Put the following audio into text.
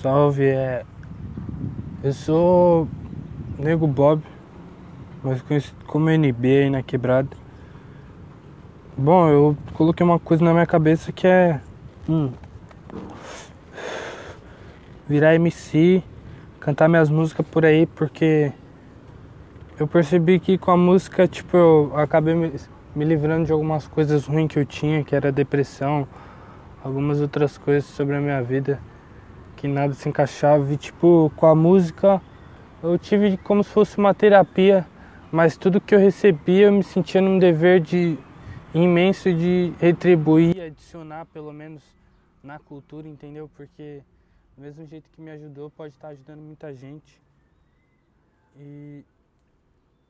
Salve, é. Eu sou Nego Bob, mas conhecido como NB aí na quebrada. Bom, eu coloquei uma coisa na minha cabeça que é. Hum, virar MC, cantar minhas músicas por aí, porque eu percebi que com a música, tipo, eu acabei me, me livrando de algumas coisas ruins que eu tinha, que era depressão, algumas outras coisas sobre a minha vida que nada se encaixava. E, tipo, com a música eu tive como se fosse uma terapia, mas tudo que eu recebia eu me sentia num dever de imenso de retribuir, adicionar pelo menos na cultura, entendeu? Porque do mesmo jeito que me ajudou, pode estar ajudando muita gente. E